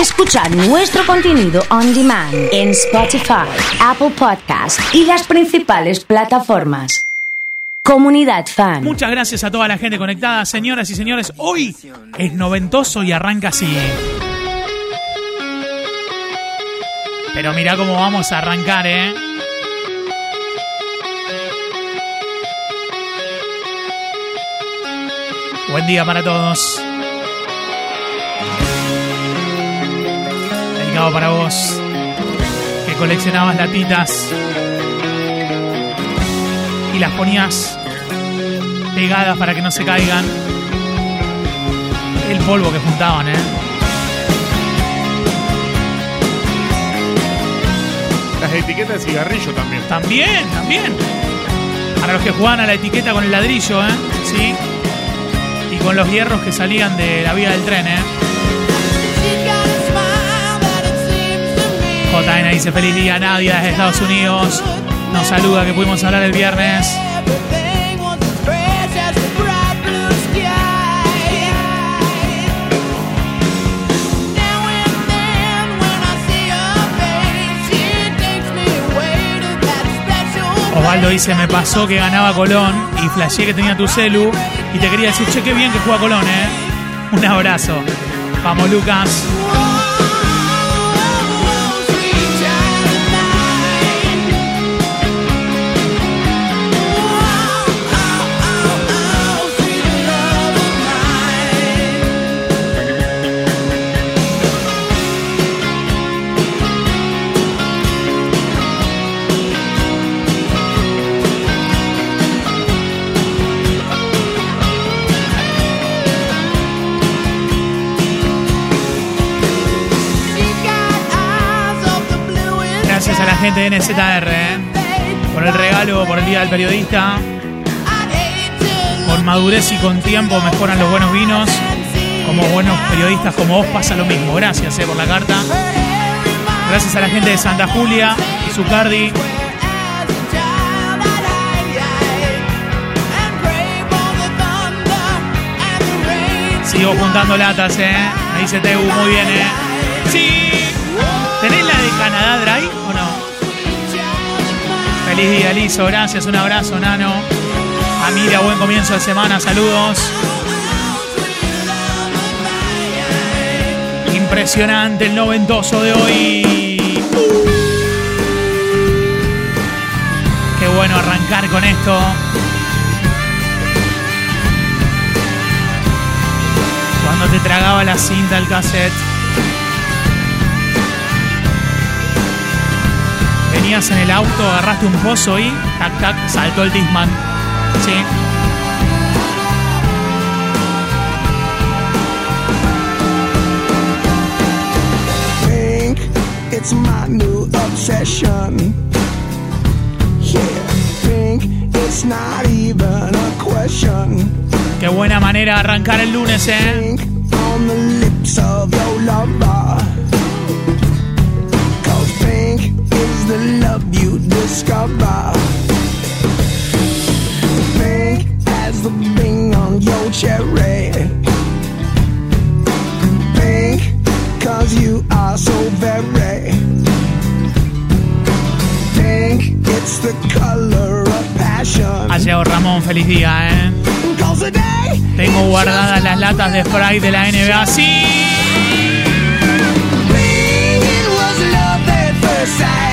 escuchar nuestro contenido on demand en Spotify, Apple Podcast y las principales plataformas. Comunidad Fan. Muchas gracias a toda la gente conectada, señoras y señores. Hoy es noventoso y arranca así. Pero mira cómo vamos a arrancar, ¿eh? Buen día para todos. Dedicado para vos, que coleccionabas latitas y las ponías pegadas para que no se caigan. El polvo que juntaban, ¿eh? Las etiquetas de cigarrillo también. También, también. Para los que jugaban a la etiqueta con el ladrillo, ¿eh? Sí. Y con los hierros que salían de la vía del tren, ¿eh? Dice feliz día, Nadia desde Estados Unidos. Nos saluda que pudimos hablar el viernes. Osvaldo dice, me pasó que ganaba Colón y flasheé que tenía tu celu y te quería decir, che, qué bien que juega Colón, ¿eh? Un abrazo. Vamos, Lucas. Gracias a la gente de NZR, ¿eh? por el regalo, por el Día del Periodista. Con madurez y con tiempo mejoran los buenos vinos. Como buenos periodistas como vos pasa lo mismo. Gracias eh, por la carta. Gracias a la gente de Santa Julia y Zucardi. Sigo juntando latas, ¿eh? Me dice Teu, muy bien, ¿eh? Sí. ¿Tenés la de Canadá no? Feliz día, Lizo. Gracias, un abrazo, Nano. Amiga, buen comienzo de semana. Saludos. Impresionante el noventoso de hoy. Qué bueno arrancar con esto. Cuando te tragaba la cinta el cassette. Venías en el auto, agarraste un pozo y tac tac, saltó el Disman. Sí. think it's my new obsession. Yeah, think it's not even a question. Qué buena manera de arrancar el lunes, eh. Think on the lips of your lover. Discover. Think as the bing on your cherry. Think cause you are so very. Think it's the color of passion. Ha llegado Ramón, feliz día, eh. Tengo guardadas las latas de Sprite de la NBA. Sí. it was love at first sight.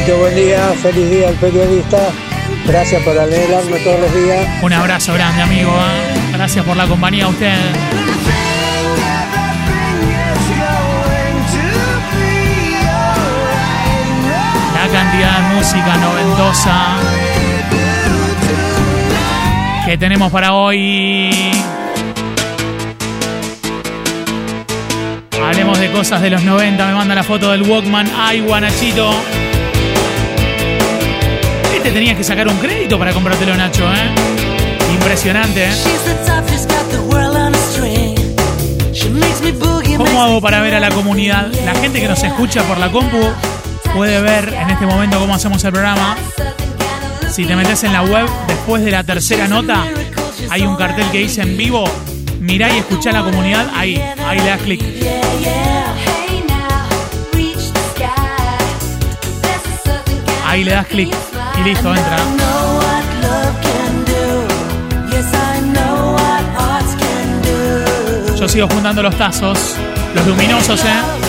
Que buen día, feliz día al periodista. Gracias por alegrarme todos los días. Un abrazo grande, amigo. eh. Gracias por la compañía a usted. La cantidad de música noventosa que tenemos para hoy. Hablemos de cosas de los 90. Me manda la foto del Walkman. Ay, Guanachito. Este tenías que sacar un crédito para comprártelo, Nacho, ¿eh? Impresionante, ¿eh? ¿Cómo hago para ver a la comunidad? La gente que nos escucha por la compu puede ver en este momento cómo hacemos el programa. Si te metes en la web después de la tercera nota, hay un cartel que dice en vivo, mirá y escuchá a la comunidad, ahí, ahí le das clic. Ahí le das clic y listo, entra. Yo sigo juntando los tazos, los luminosos, ¿eh?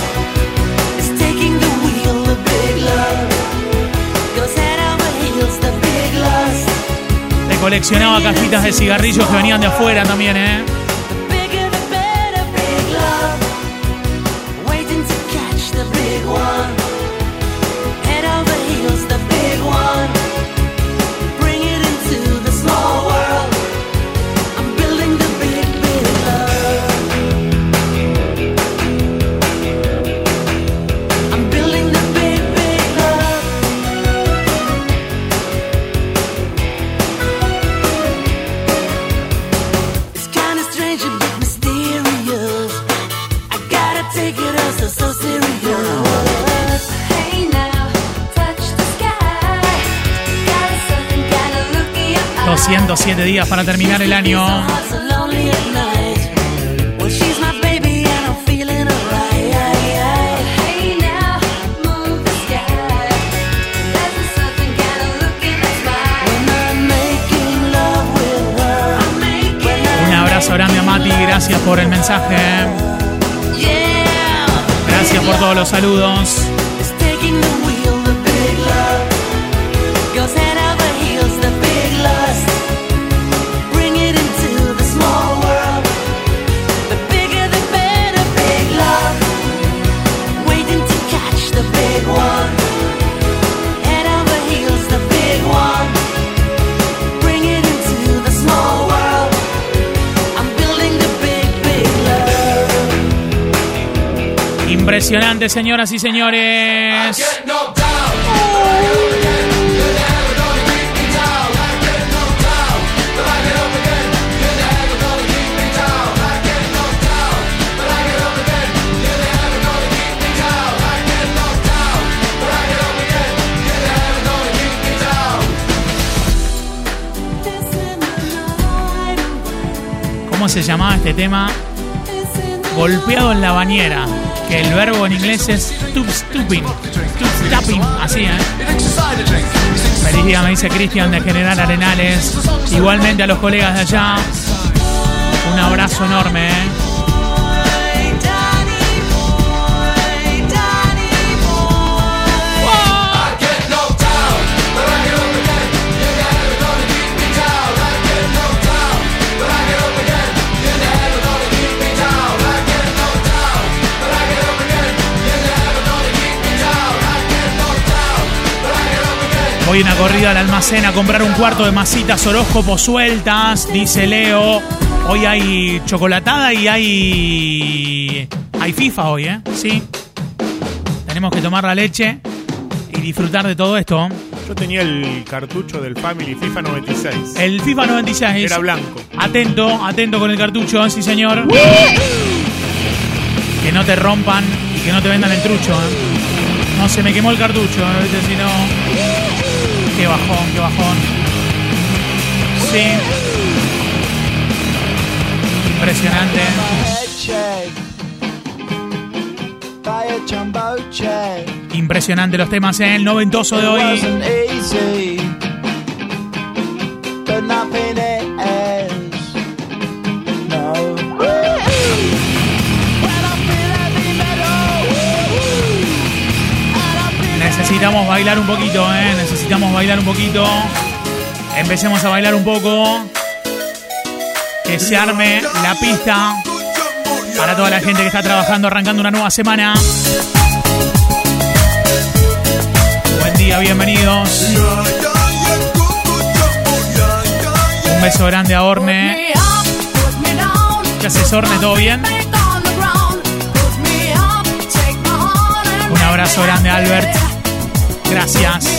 Coleccionaba cajitas de cigarrillos que venían de afuera también, ¿eh? 107 días para terminar el año. Un abrazo grande a Mati, gracias por el mensaje. Gracias por todos los saludos. Impresionante, señoras y señores. ¿Cómo se llamaba este tema? Golpeado en la bañera. El verbo en inglés es tub stooping. Así, ¿eh? Feliz día, me dice Cristian de General Arenales. Igualmente a los colegas de allá. Un abrazo enorme, ¿eh? Voy una corrida al almacén a comprar un cuarto de masitas horóscopos sueltas, dice Leo. Hoy hay chocolatada y hay. Hay FIFA hoy, ¿eh? Sí. Tenemos que tomar la leche y disfrutar de todo esto. Yo tenía el cartucho del Family FIFA 96. El FIFA 96. Era blanco. Atento, atento con el cartucho, sí señor. Que no te rompan y que no te vendan el trucho. ¿eh? No, se me quemó el cartucho, ¿eh? Si no... Qué bajón, qué bajón. Sí. Impresionante. Impresionante los temas en el noventoso de hoy. Necesitamos bailar un poquito, ¿eh? Necesitamos bailar un poquito. Empecemos a bailar un poco. Que se arme la pista para toda la gente que está trabajando, arrancando una nueva semana. Buen día, bienvenidos. Un beso grande a Orne. ¿Qué haces, Orne? ¿Todo bien? Un abrazo grande, Albert. Gracias.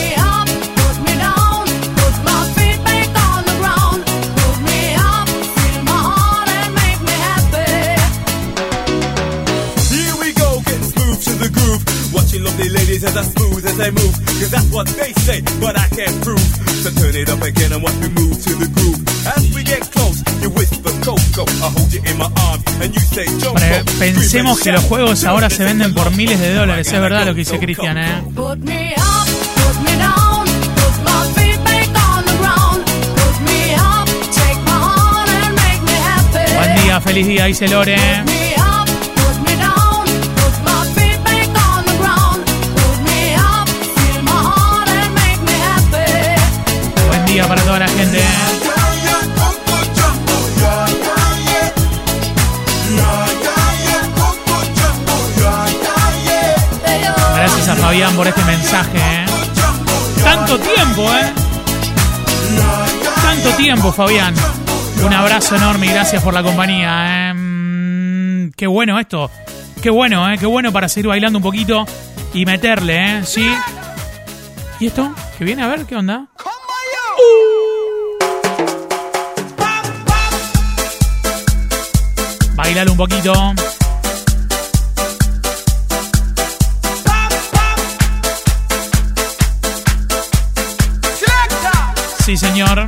Here we go, getting smooth to the groove. Watching lovely ladies as as smooth as they move, cause that's what they say, but I can't prove. So turn it up again and watch me move to the groove. As we get close, you whisper Coco, I hold you in my arms, and you say. Pre- Pensemos que los juegos ahora se venden por miles de dólares, es verdad lo que dice Cristian, ¿eh? And make me happy. Buen día para toda la gente. Gracias a Fabián por este mensaje, ¿eh? Tanto tiempo, ¿eh? Tanto tiempo, Fabián. Un abrazo enorme y gracias por la compañía. ¿eh? Qué bueno esto. Qué bueno, ¿eh? Qué bueno para seguir bailando un poquito y meterle, ¿eh? ¿Sí? ¿Y esto? ¿Qué viene? A ver, ¿qué onda? Bailar un poquito. Sí, señor.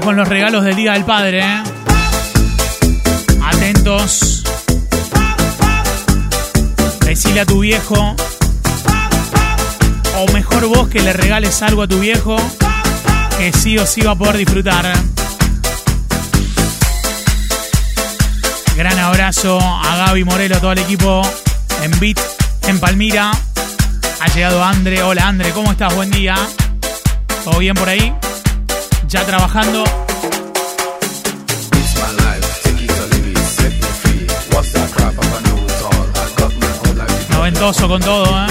Con los regalos del Día del Padre. ¿eh? Atentos. Decile a tu viejo. O mejor vos que le regales algo a tu viejo. Que sí o sí va a poder disfrutar. Gran abrazo a Gaby Morelo, todo el equipo en Beat, en Palmira. Ha llegado Andre. Hola Andre, ¿cómo estás? Buen día. ¿Todo bien por ahí? Ya trabajando. Noventoso con todo, ¿eh?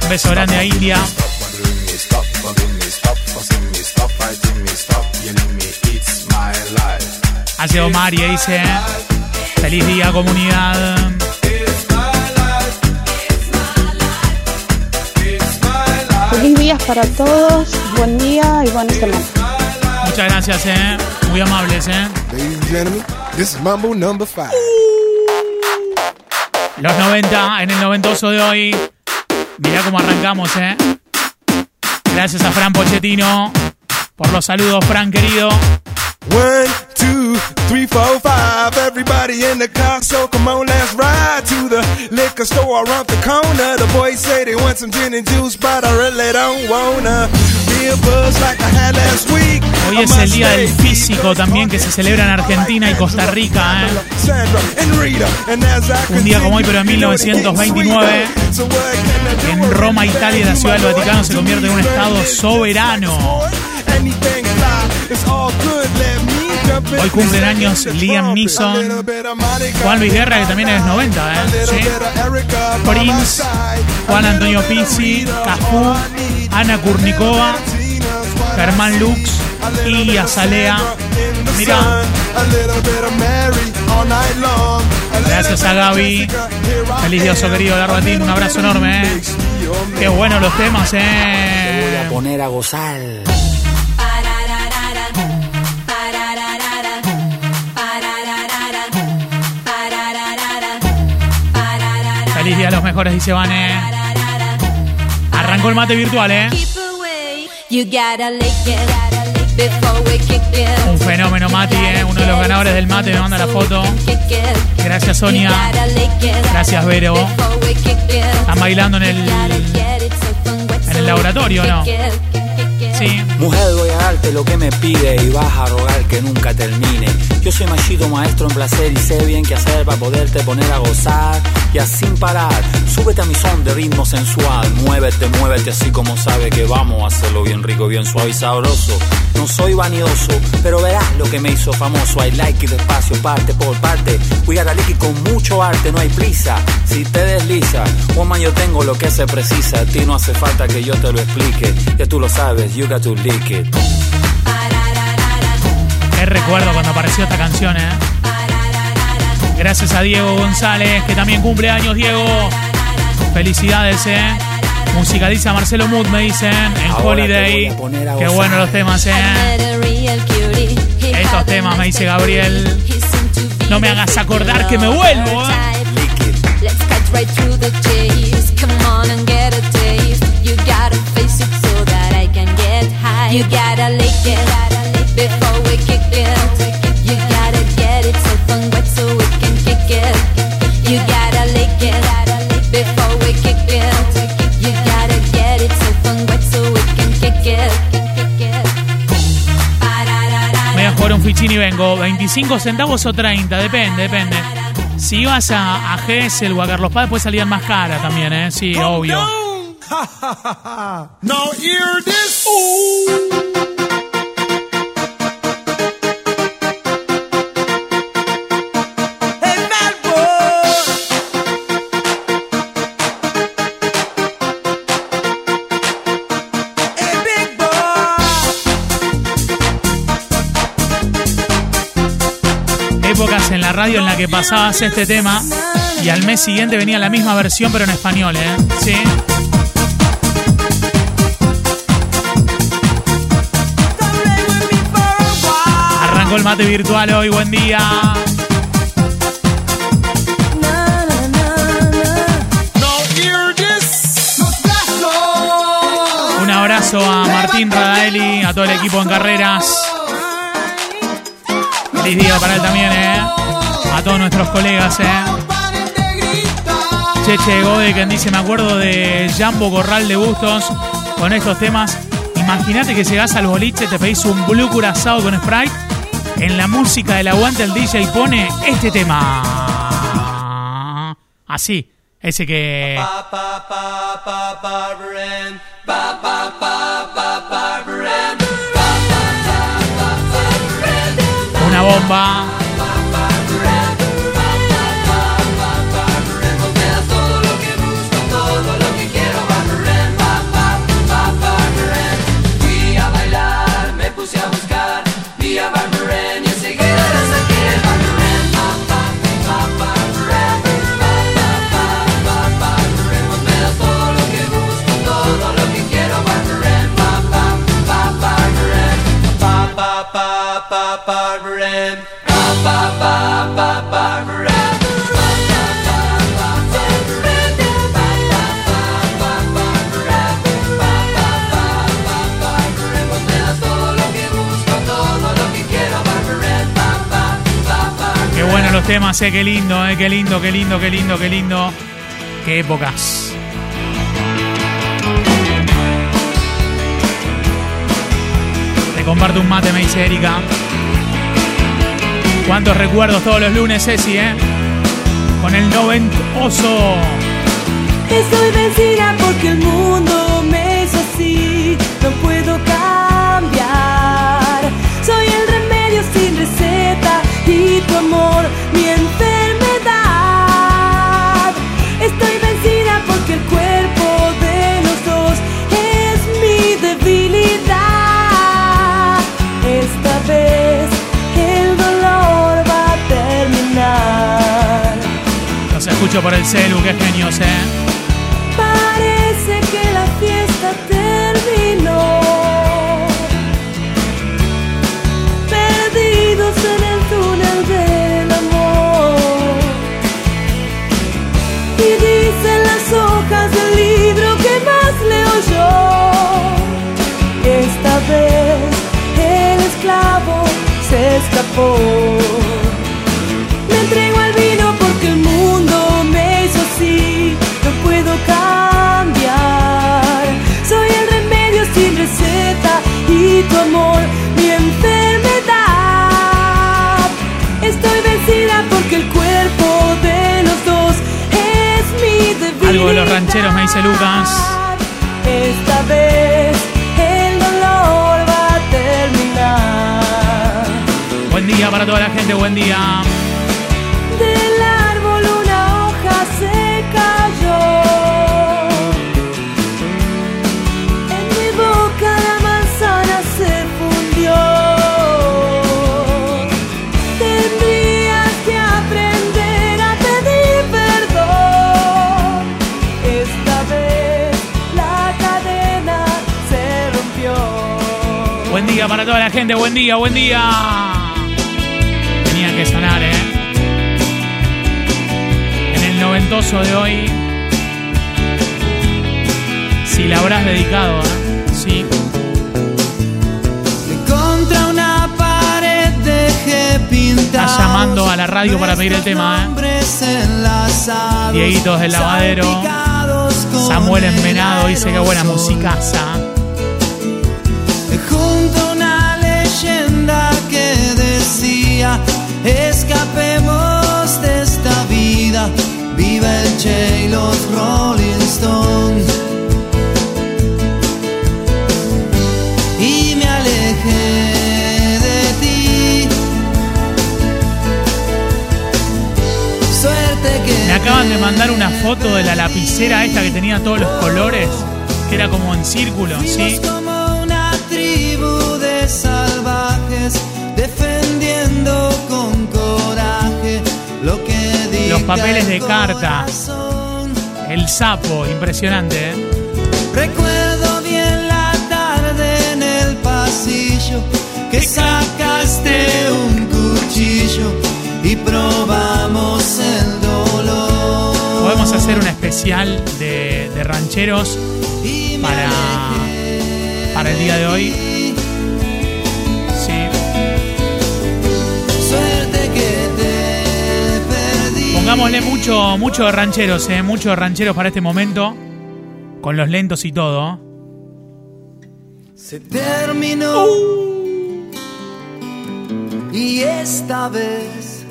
Un beso grande a India. Ha llegado Mari y dice: Feliz día, comunidad. Feliz días para todos, buen día y buena semana. Muchas gracias, ¿eh? Muy amables, ¿eh? Ladies and gentlemen, this is Mambo number five. Los 90 en el noventoso de hoy. Mirá cómo arrancamos, ¿eh? Gracias a Fran Pochettino por los saludos, Fran querido. One, two, three, four, five. Everybody in the car, so come on, let's ride to the liquor store around the corner. The boys say they want some gin and juice, but I really don't wanna be a buzz like I had last week. Hoy es el día del físico también que se celebra en Argentina y Costa Rica, ¿eh? Un día como hoy, pero en 1929, en Roma, Italia, la ciudad del Vaticano se convierte en un estado soberano. Hoy cumplen años Liam Neeson, Juan Luis Guerra, que también es 90, ¿eh? Prince, Juan Antonio Pizzi, Cafú, Ana Kurnikova, Germán Lux y Azalea. Mira, gracias a Gaby. Feliz día, querido Garbatín. Un abrazo enorme, ¿eh? Qué buenos los temas, ¿eh? poner a gozar. Feliz día a los mejores, dice Vane. Arrancó el mate virtual, ¿eh? Un fenómeno, Mati, ¿eh? Uno de los ganadores del mate me manda la foto. Gracias, Sonia. Gracias, Vero. Están bailando en el, en el laboratorio, ¿no? Mujer, voy a darte lo que me pide y vas a rogar que nunca termine. Yo soy machito maestro en placer y sé bien qué hacer para poderte poner a gozar y así sin parar. Súbete a mi son de ritmo sensual. Muévete, muévete así como sabe que vamos a hacerlo bien rico, bien suave y sabroso. No soy vanidoso, pero verás lo que me hizo famoso. I like it despacio, parte por parte. Lick it con mucho arte, no hay prisa. Si te desliza, woman, yo tengo lo que se precisa. A ti no hace falta que yo te lo explique. Ya tú lo sabes, you got to lick it. Qué recuerdo cuando apareció esta canción, ¿eh? Gracias a Diego González, que también cumple años, Diego. Felicidades, eh. Musicaliza Marcelo Mood, me dicen, en Ahora Holiday. Qué bueno los temas, eh. Estos temas, me dice Gabriel. No me hagas acordar que me vuelvo, eh. You gotta lick it before we kick it. You gotta get it so fun wet so we can kick it. You gotta lick it before we kick it. You gotta get it so fun wet so we can kick it. Me voy a jugar un fichín y vengo. 25 centavos o 30, depende, depende. Si ibas a, a Gessel o a Carlos Paz, después salían más caras también, ¿eh? Sí, obvio. Now hear this. Boy. Épocas en la radio en la que pasabas este tema y al mes siguiente venía la misma versión, pero en español, ¿eh? Sí. El mate virtual hoy, buen día. Un abrazo a Martín Radaeli, a todo el equipo en carreras. Feliz día para él también, ¿eh? A todos nuestros colegas, ¿eh? Cheche Gode, quien dice, me acuerdo de Jambo Corral de Bustos con estos temas. Imagínate que llegás al boliche, te pedís un blue curazao con Sprite. En la música del aguante el DJ pone este tema. Así, ese que... Una bomba. Temas, eh, qué lindo, eh, qué lindo, qué lindo, qué lindo, qué lindo. Qué épocas. Te comparto un mate, me dice Erika. Cuántos recuerdos todos los lunes, Ceci, eh. Con el noventoso. Estoy vencida porque el mundo me hizo así. No puedo cambiar. Estoy vencida porque el cuerpo de los dos es mi debilidad. Esta vez el dolor va a terminar. Por el celu, qué genios, eh. Me entrego al vino porque el mundo me hizo así. No puedo cambiar. Soy el remedio sin receta y tu amor mi enfermedad. Estoy vencida porque el cuerpo de los dos es mi debilidad. Algo de los rancheros, me dice Lucas. Esta vez Buen día para toda la gente, buen día. Del árbol una hoja se cayó. En mi boca la manzana se fundió. Tendrías que aprender a pedir perdón. Esta vez la cadena se rompió. Buen día para toda la gente, buen día, buen día. Que sonar, ¿eh? En el noventoso de hoy. Si la habrás dedicado, ¿eh? Sí. Contra una pared dejé pintar. Está llamando a la radio para pedir el tema, ¿eh? Dieguitos del lavadero. Samuel el Envenado dice que buena musicaza. Escapemos de esta vida Viva el Che y los Rolling Stones. Y me alejé de ti. Suerte que Me acaban de mandar una foto de la lapicera esta que tenía todos los colores, que era como en círculo, ¿sí? Papeles de carta. El sapo, impresionante, ¿eh? Recuerdo bien la tarde en el pasillo que sacaste un cuchillo y probamos el dolor. Podemos hacer un especial de, de rancheros para, para el día de hoy. Pongámosle mucho, mucho de rancheros, ¿eh? Mucho de rancheros para este momento. Con los lentos y todo. Se terminó. Y esta vez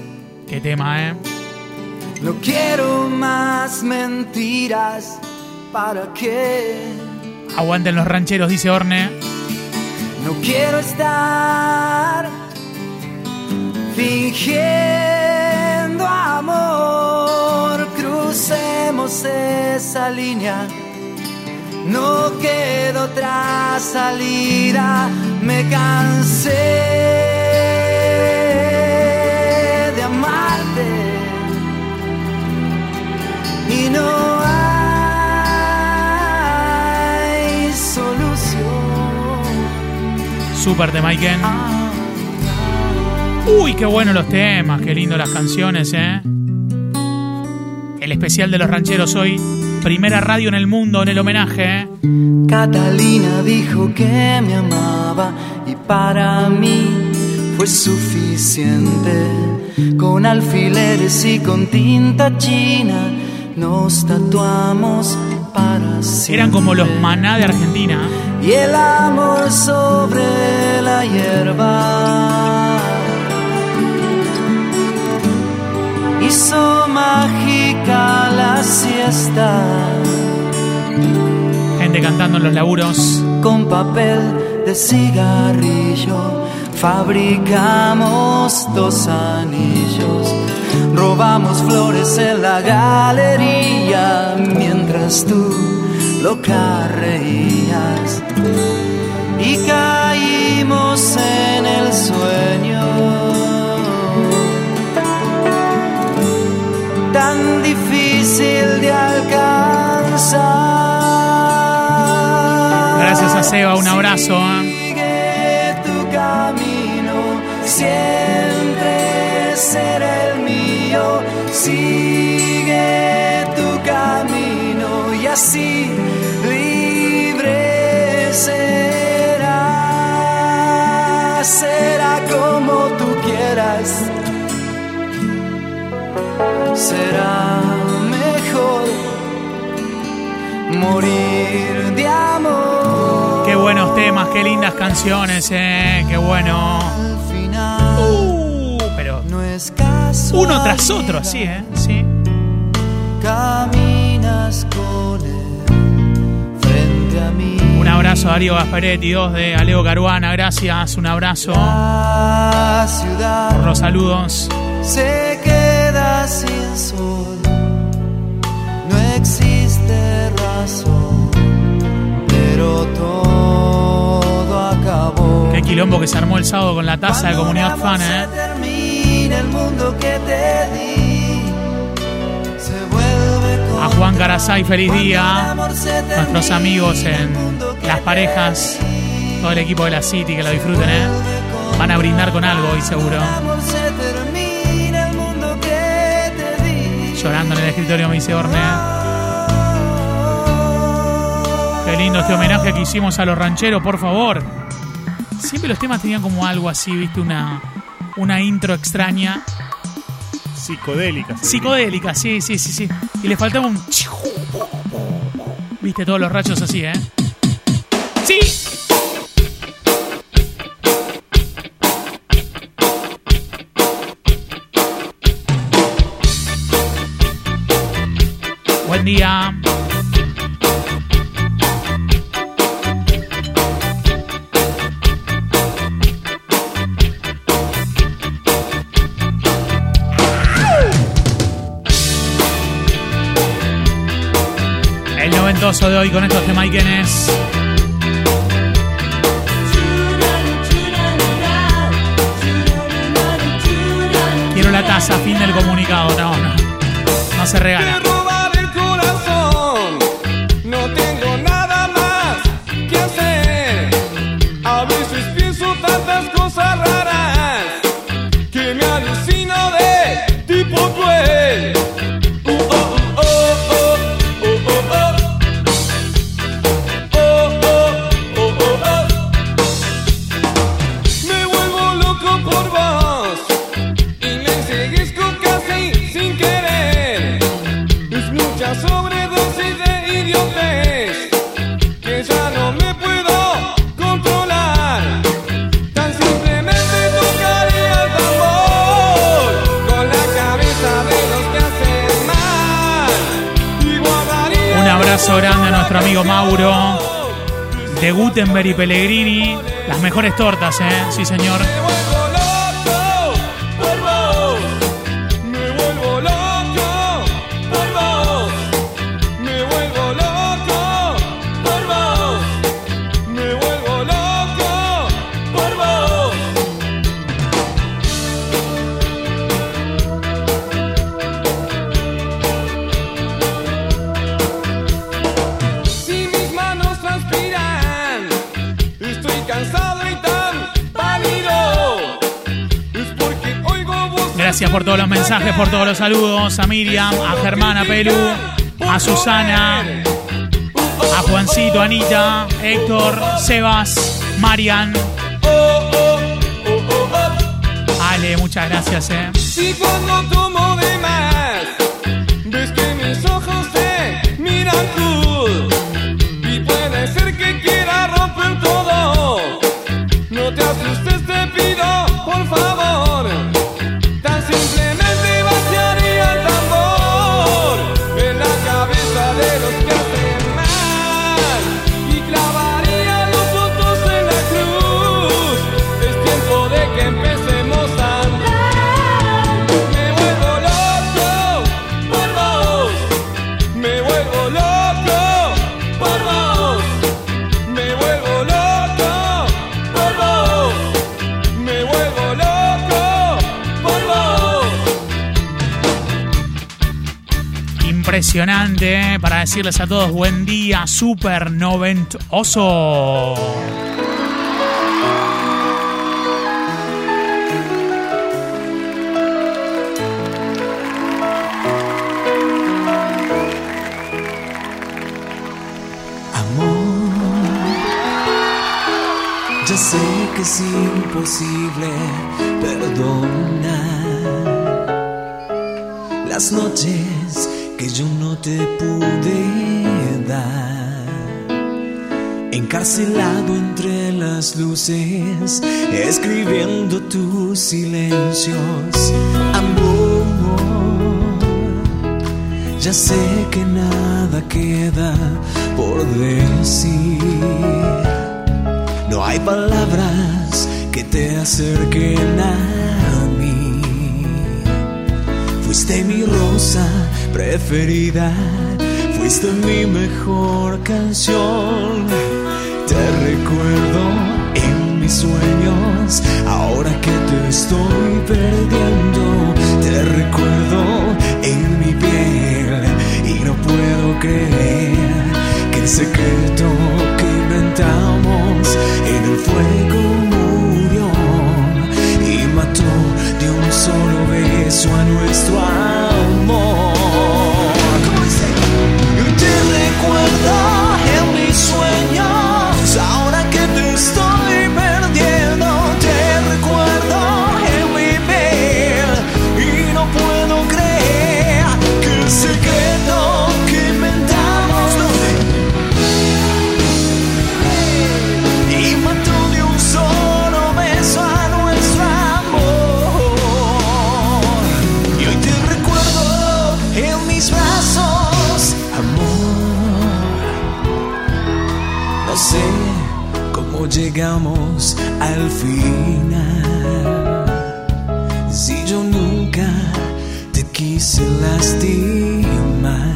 Qué tema, ¿eh? no quiero más mentiras. ¿Para qué? Aguanten los rancheros, dice Orne. No quiero estar fingiendo amor. Crucemos esa línea. No queda otra salida. Me cansé de amarte. Y no hay solución. Super de Maiken. Uy, qué bueno los temas, qué lindo las canciones, ¿eh? El especial de los rancheros hoy. Primera radio en el mundo en el homenaje, ¿eh? Catalina dijo que me amaba y para mí fue suficiente. Con alfileres y con tinta china nos tatuamos para siempre. Eran como los maná de Argentina. Y el amor sobre la hierba hizo mágica la siesta. Gente cantando en los laburos. con papel de cigarrillo fabricamos dos anillos. Robamos flores en la galería mientras tú loca reías. Seba, un abrazo. ¿eh? Sigue tu camino, siempre será el mío. Sigue tu camino y así libre será. Será como tú quieras. Será mejor morir de amor. Temas, qué lindas canciones, ¿eh? Qué bueno. Uh, pero uno tras otro, así, ¿eh? Sí. Caminas con él frente a mí. Un abrazo a Darío Gasparetti, dos de Aleo Caruana, gracias, un abrazo La por los saludos. se queda sin sol. No existe razón, Qué quilombo que se armó el sábado con la taza de comunidad un fan, ¿eh? Se termina el mundo que te di. Se vuelve A Juan Carasay, feliz día. Nuestros amigos en las parejas. Todo el equipo de la City, que lo disfruten, ¿eh? Van a brindar con algo hoy seguro. Llorando en el escritorio, me dice Orne. Qué lindo este homenaje que hicimos a los rancheros, por favor. Siempre los temas tenían como algo así, viste, una, una intro extraña. Psicodélica. Psicodélica, sí, sí, sí, sí. Y le faltaba un... Viste todos los rayos así, ¿eh? ¡Sí! Buen día. De hoy con estos temaiquenes. Quiero la taza, fin del comunicado. No, no. No se regala. Abrazo grande a nuestro amigo Mauro de Gutenberg y Pellegrini. Las mejores tortas, ¿eh? Sí, señor. Gracias por todos los mensajes, por todos los saludos. A Miriam, a Germán, a Pelu, a Susana, a Juancito, a Anita, Héctor, Sebas, Marian. Ale, muchas gracias, eh. Si cuando tomo de más, ves que mis ojos te miran cool. Impresionante, eh, para decirles a todos buen día, super noventoso. Ya sé que es imposible perdonar las noches que yo no te pude dar. Encarcelado entre las luces, escribiendo tus silencios, amor. Ya sé que nada queda por decir. No hay palabras que te acerquen a. Fuiste mi rosa preferida, fuiste mi mejor canción. Te recuerdo en mis sueños, ahora que te estoy perdiendo. Te recuerdo en mi piel y no puedo creer que el secreto que inventamos en el cómo acceso a nuestro amor. ¿Cómo dice? Te recuerda llegamos al final. Si yo nunca te quise lastimar,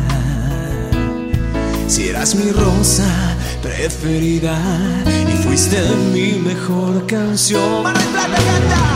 si eras mi rosa preferida y fuiste mi mejor canción. Manuel Plata canta.